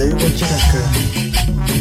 Dayı Checker.